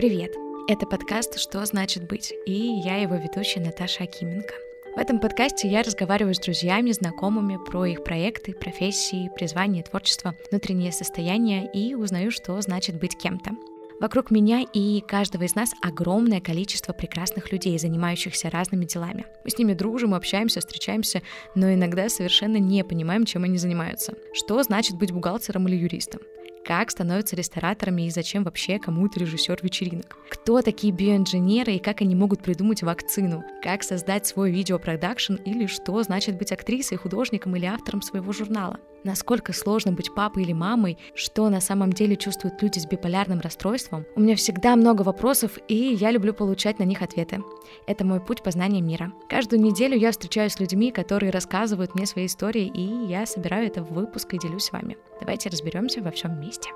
Привет! Это подкаст «Что значит быть?» и я его ведущая Наташа Акименко. В этом подкасте я разговариваю с друзьями, знакомыми про их проекты, профессии, призвание, творчество, внутреннее состояние и узнаю, что значит быть кем-то. Вокруг меня и каждого из нас огромное количество прекрасных людей, занимающихся разными делами. Мы с ними дружим, общаемся, встречаемся, но иногда совершенно не понимаем, чем они занимаются. Что значит быть бухгалтером или юристом? Как становятся рестораторами и зачем вообще кому-то режиссер вечеринок. Кто такие биоинженеры и как они могут придумать вакцину, как создать свой видеопродакшн или что значит быть актрисой, художником или автором своего журнала. Насколько сложно быть папой или мамой, что на самом деле чувствуют люди с биполярным расстройством. У меня всегда много вопросов, и я люблю получать на них ответы. Это мой путь познания мира. Каждую неделю я встречаюсь с людьми, которые рассказывают мне свои истории, и я собираю это в выпуск и делюсь с вами. Давайте разберемся во всем вместе.